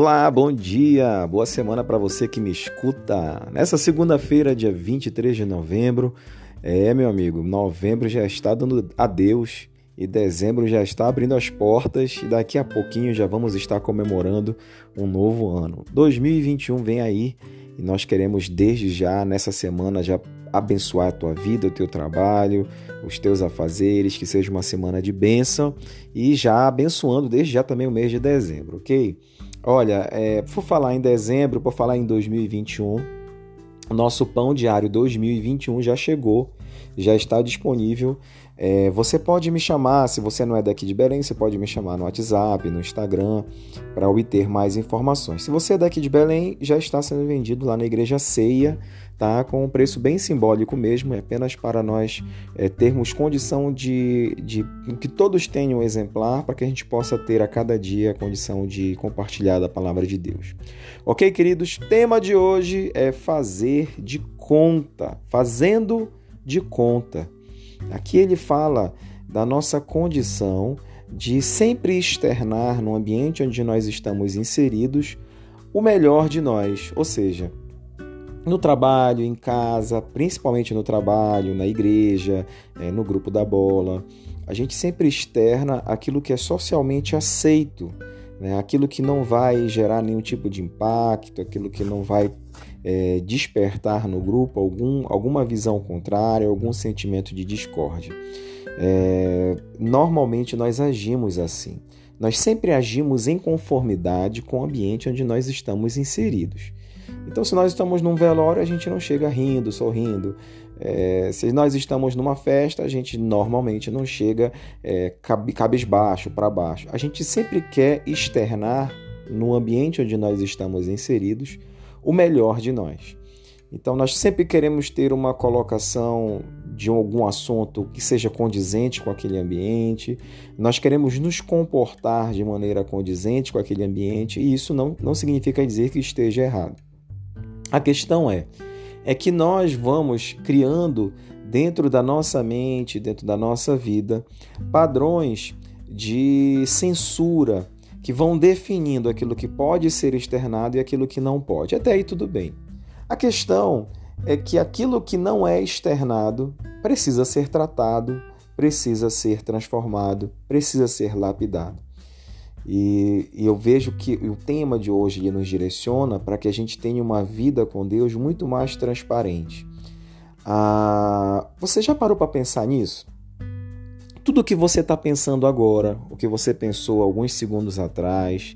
Olá, bom dia, boa semana para você que me escuta. Nessa segunda-feira, dia 23 de novembro, é meu amigo, novembro já está dando adeus e dezembro já está abrindo as portas e daqui a pouquinho já vamos estar comemorando um novo ano. 2021 vem aí e nós queremos desde já nessa semana já abençoar a tua vida, o teu trabalho, os teus afazeres, que seja uma semana de bênção e já abençoando desde já também o mês de dezembro, ok? Olha, é, por falar em dezembro, por falar em 2021, o nosso pão diário 2021 já chegou, já está disponível. É, você pode me chamar, se você não é daqui de Belém, você pode me chamar no WhatsApp, no Instagram, para obter mais informações. Se você é daqui de Belém, já está sendo vendido lá na Igreja Ceia tá? com um preço bem simbólico mesmo, é apenas para nós é, termos condição de, de que todos tenham um exemplar, para que a gente possa ter a cada dia a condição de compartilhar a palavra de Deus. Ok, queridos? Tema de hoje é fazer de conta, fazendo de conta. Aqui ele fala da nossa condição de sempre externar no ambiente onde nós estamos inseridos o melhor de nós, ou seja, no trabalho, em casa, principalmente no trabalho, na igreja, é, no grupo da bola. A gente sempre externa aquilo que é socialmente aceito, né? aquilo que não vai gerar nenhum tipo de impacto, aquilo que não vai é, despertar no grupo algum, alguma visão contrária, algum sentimento de discórdia. É, normalmente nós agimos assim. Nós sempre agimos em conformidade com o ambiente onde nós estamos inseridos. Então, se nós estamos num velório, a gente não chega rindo, sorrindo. É, se nós estamos numa festa, a gente normalmente não chega é, cabisbaixo, para baixo. A gente sempre quer externar no ambiente onde nós estamos inseridos o melhor de nós. Então, nós sempre queremos ter uma colocação de algum assunto que seja condizente com aquele ambiente, nós queremos nos comportar de maneira condizente com aquele ambiente, e isso não, não significa dizer que esteja errado. A questão é, é que nós vamos criando dentro da nossa mente, dentro da nossa vida, padrões de censura que vão definindo aquilo que pode ser externado e aquilo que não pode. Até aí tudo bem. A questão é que aquilo que não é externado precisa ser tratado, precisa ser transformado, precisa ser lapidado. E, e, eu vejo que o tema de hoje nos direciona para que a gente tenha uma vida com Deus muito mais transparente. Ah, você já parou para pensar nisso? Tudo o que você está pensando agora, o que você pensou alguns segundos atrás,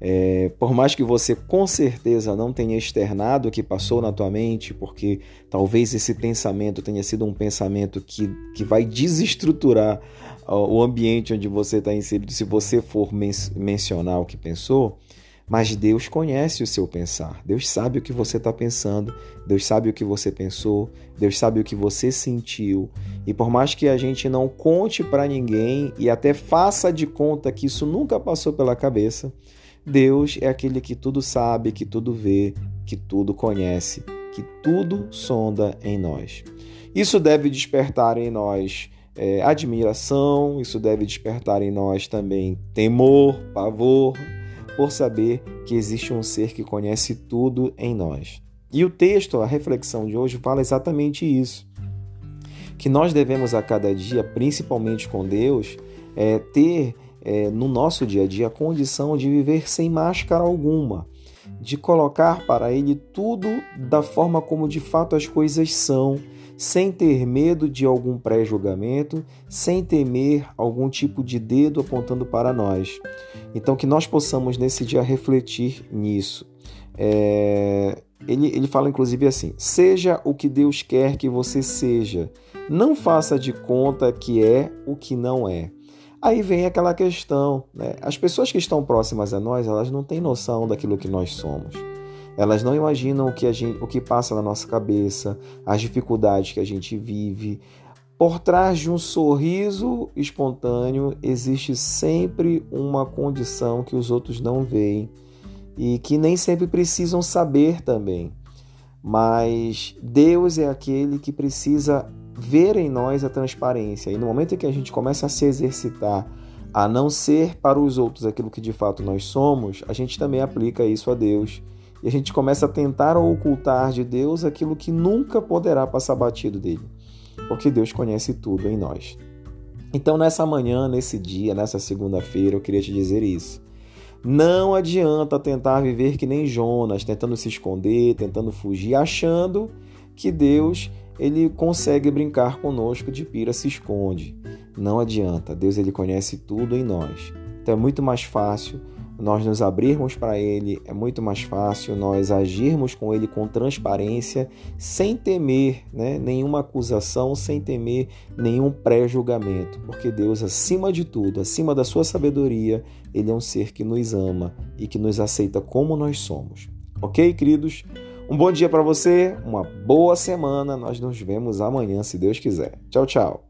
é, por mais que você com certeza não tenha externado o que passou na tua mente, porque talvez esse pensamento tenha sido um pensamento que, que vai desestruturar o ambiente onde você está inserido, se você for men mencionar o que pensou, mas Deus conhece o seu pensar. Deus sabe o que você está pensando, Deus sabe o que você pensou, Deus sabe o que você sentiu. E por mais que a gente não conte para ninguém e até faça de conta que isso nunca passou pela cabeça, Deus é aquele que tudo sabe, que tudo vê, que tudo conhece, que tudo sonda em nós. Isso deve despertar em nós é, admiração, isso deve despertar em nós também temor, pavor, por saber que existe um ser que conhece tudo em nós. E o texto, a reflexão de hoje, fala exatamente isso. Que nós devemos a cada dia, principalmente com Deus, é, ter é, no nosso dia a dia a condição de viver sem máscara alguma, de colocar para Ele tudo da forma como de fato as coisas são, sem ter medo de algum pré-julgamento, sem temer algum tipo de dedo apontando para nós. Então, que nós possamos nesse dia refletir nisso. É... Ele, ele fala inclusive assim: seja o que Deus quer que você seja, não faça de conta que é o que não é. Aí vem aquela questão, né? As pessoas que estão próximas a nós, elas não têm noção daquilo que nós somos. Elas não imaginam o que, a gente, o que passa na nossa cabeça, as dificuldades que a gente vive. Por trás de um sorriso espontâneo existe sempre uma condição que os outros não veem e que nem sempre precisam saber também. Mas Deus é aquele que precisa ver em nós a transparência. E no momento em que a gente começa a se exercitar a não ser para os outros aquilo que de fato nós somos, a gente também aplica isso a Deus. E a gente começa a tentar ocultar de Deus aquilo que nunca poderá passar batido dele, porque Deus conhece tudo em nós. Então, nessa manhã, nesse dia, nessa segunda-feira, eu queria te dizer isso. Não adianta tentar viver que nem Jonas, tentando se esconder, tentando fugir, achando que Deus ele consegue brincar conosco de pira se esconde. Não adianta, Deus ele conhece tudo em nós. Então é muito mais fácil nós nos abrirmos para Ele, é muito mais fácil nós agirmos com Ele com transparência, sem temer né, nenhuma acusação, sem temer nenhum pré-julgamento, porque Deus, acima de tudo, acima da sua sabedoria, Ele é um ser que nos ama e que nos aceita como nós somos. Ok, queridos? Um bom dia para você, uma boa semana. Nós nos vemos amanhã, se Deus quiser. Tchau, tchau.